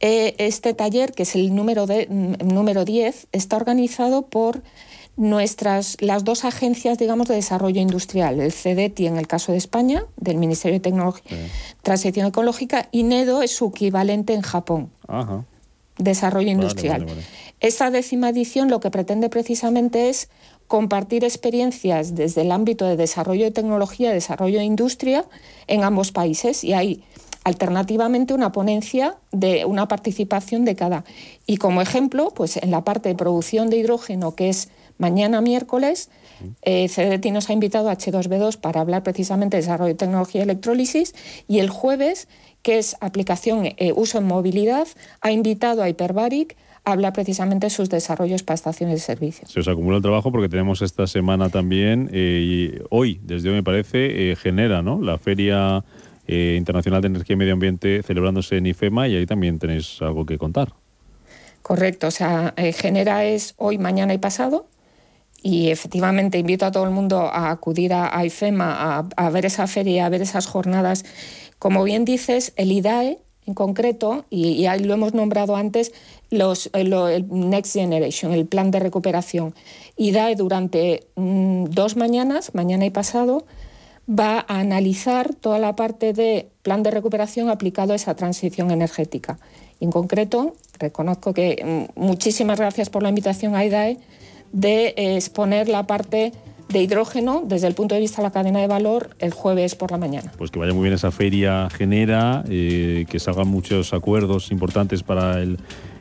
eh, este taller, que es el número de mm, número 10, está organizado por nuestras las dos agencias, digamos, de desarrollo industrial, el CDTI en el caso de España, del Ministerio de Tecnología Transición Ecológica, y NEDO es su equivalente en Japón. Ajá. Desarrollo Vale, Industrial. vale, vale. Esta décima edición lo que pretende precisamente es compartir experiencias desde el ámbito de desarrollo de tecnología, desarrollo de industria en ambos países y hay alternativamente una ponencia de una participación de cada. Y como ejemplo, pues en la parte de producción de hidrógeno, que es mañana miércoles, eh, CDT nos ha invitado a H2B2 para hablar precisamente de desarrollo de tecnología de electrólisis y el jueves, que es aplicación, eh, uso en movilidad, ha invitado a Hyperbaric a hablar precisamente de sus desarrollos para estaciones de servicio. Se os acumula el trabajo porque tenemos esta semana también, eh, y hoy, desde hoy me parece, eh, genera ¿no? la Feria eh, Internacional de Energía y Medio Ambiente celebrándose en IFEMA y ahí también tenéis algo que contar. Correcto, o sea, Genera es hoy, mañana y pasado y efectivamente invito a todo el mundo a acudir a, IFEMA, a, ver esa feria, a ver esas jornadas. Como bien dices, el IDAE en concreto, y, ahí lo hemos nombrado antes, los, eh, el Next Generation, el plan de recuperación. IDAE durante mm, dos mañanas, mañana y pasado, va a analizar toda la parte de plan de recuperación aplicado a esa transición energética. en concreto, reconozco que mm, muchísimas gracias por la invitación a IDAE de exponer la parte de hidrógeno desde el punto de vista de la cadena de valor el jueves por la mañana. Pues que vaya muy bien esa feria genera, eh, que salgan muchos acuerdos importantes para el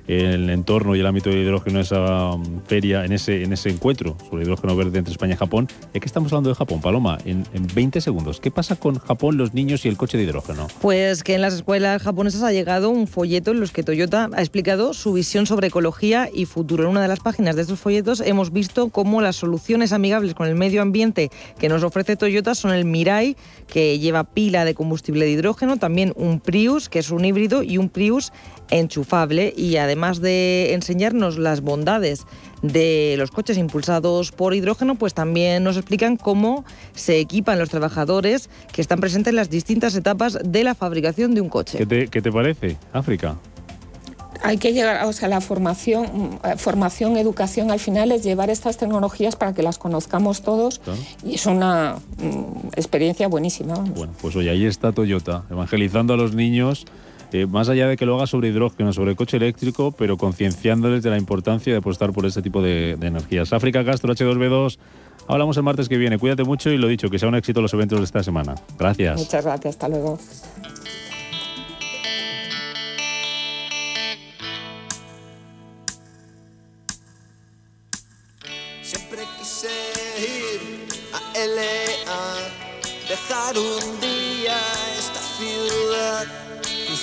el entorno y el ámbito del hidrógeno en esa um, feria, en ese, en ese encuentro sobre hidrógeno verde entre España y Japón. ¿De qué estamos hablando de Japón, Paloma? En, en 20 segundos. ¿Qué pasa con Japón, los niños y el coche de hidrógeno? Pues que en las escuelas japonesas ha llegado un folleto en los que Toyota ha explicado su visión sobre ecología y futuro. En una de las páginas de estos folletos hemos visto cómo las soluciones amigables con el medio ambiente que nos ofrece Toyota son el Mirai, que lleva pila de combustible de hidrógeno, también un Prius, que es un híbrido, y un Prius enchufable y además de enseñarnos las bondades de los coches impulsados por hidrógeno, pues también nos explican cómo se equipan los trabajadores que están presentes en las distintas etapas de la fabricación de un coche. ¿Qué te, parece, África? Hay que llegar, o sea, la formación, eh, formación, educación al final es llevar estas tecnologías para que las conozcamos todos y es una mm, experiencia buenísima. Bueno, pues hoy ahí está Toyota, evangelizando a los niños eh, más allá de que lo haga sobre hidrógeno, sobre coche eléctrico, pero concienciándoles de la importancia de apostar por este tipo de, energías. África Castro, H2B2. Hablamos el martes que viene. Cuídate mucho y lo dicho, que sea un éxito los eventos de esta semana. Gracias. Muchas gracias. Hasta luego. Siempre quise ir a dejar un día esta ciudad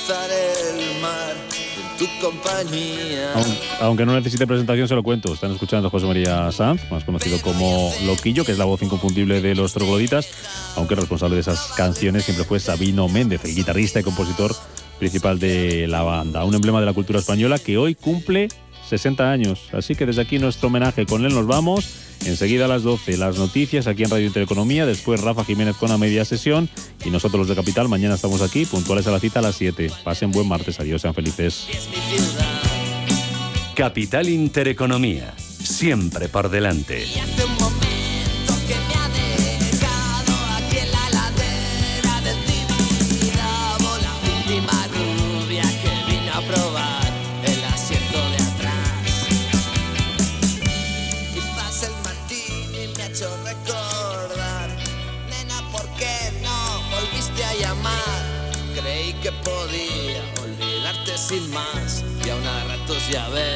el mar en tu compañía. Aunque no necesite presentación, se lo cuento. Están escuchando a José María Sanz, más conocido como Loquillo, que es la voz inconfundible de los trogloditas, aunque el responsable de esas canciones siempre fue Sabino Méndez, el guitarrista y compositor principal de la banda. Un emblema de la cultura española que hoy cumple 60 años. Así que desde aquí nuestro homenaje con él nos vamos. Enseguida a las 12 las noticias aquí en Radio Intereconomía, después Rafa Jiménez con la media sesión y nosotros los de Capital mañana estamos aquí puntuales a la cita a las 7. Pasen buen martes, adiós, sean felices. Capital Intereconomía, siempre por delante. Más y aún a ratos ya ves.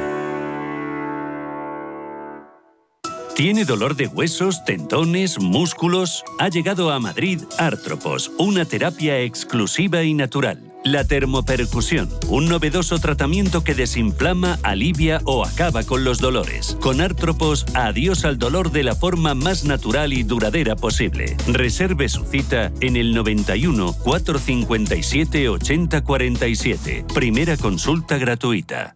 ¿Tiene dolor de huesos, tendones, músculos? Ha llegado a Madrid Artropos, una terapia exclusiva y natural. La termopercusión, un novedoso tratamiento que desinflama, alivia o acaba con los dolores. Con Artropos, adiós al dolor de la forma más natural y duradera posible. Reserve su cita en el 91 457 8047. Primera consulta gratuita.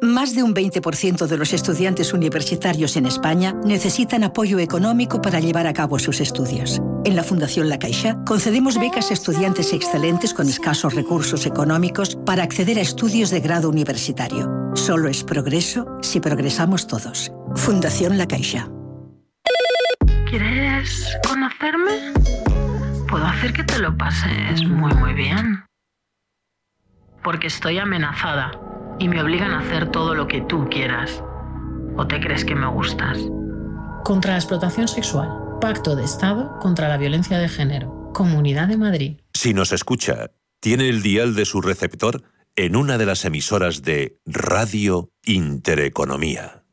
Más de un 20% de los estudiantes universitarios en España necesitan apoyo económico para llevar a cabo sus estudios. En la Fundación La Caixa concedemos becas a estudiantes excelentes con escasos recursos económicos para acceder a estudios de grado universitario. Solo es progreso si progresamos todos. Fundación La Caixa. ¿Quieres conocerme? Puedo hacer que te lo pases muy muy bien. Porque estoy amenazada y me obligan a hacer todo lo que tú quieras. ¿O te crees que me gustas? Contra la explotación sexual. Pacto de Estado contra la violencia de género. Comunidad de Madrid. Si nos escucha, tiene el dial de su receptor en una de las emisoras de Radio Intereconomía.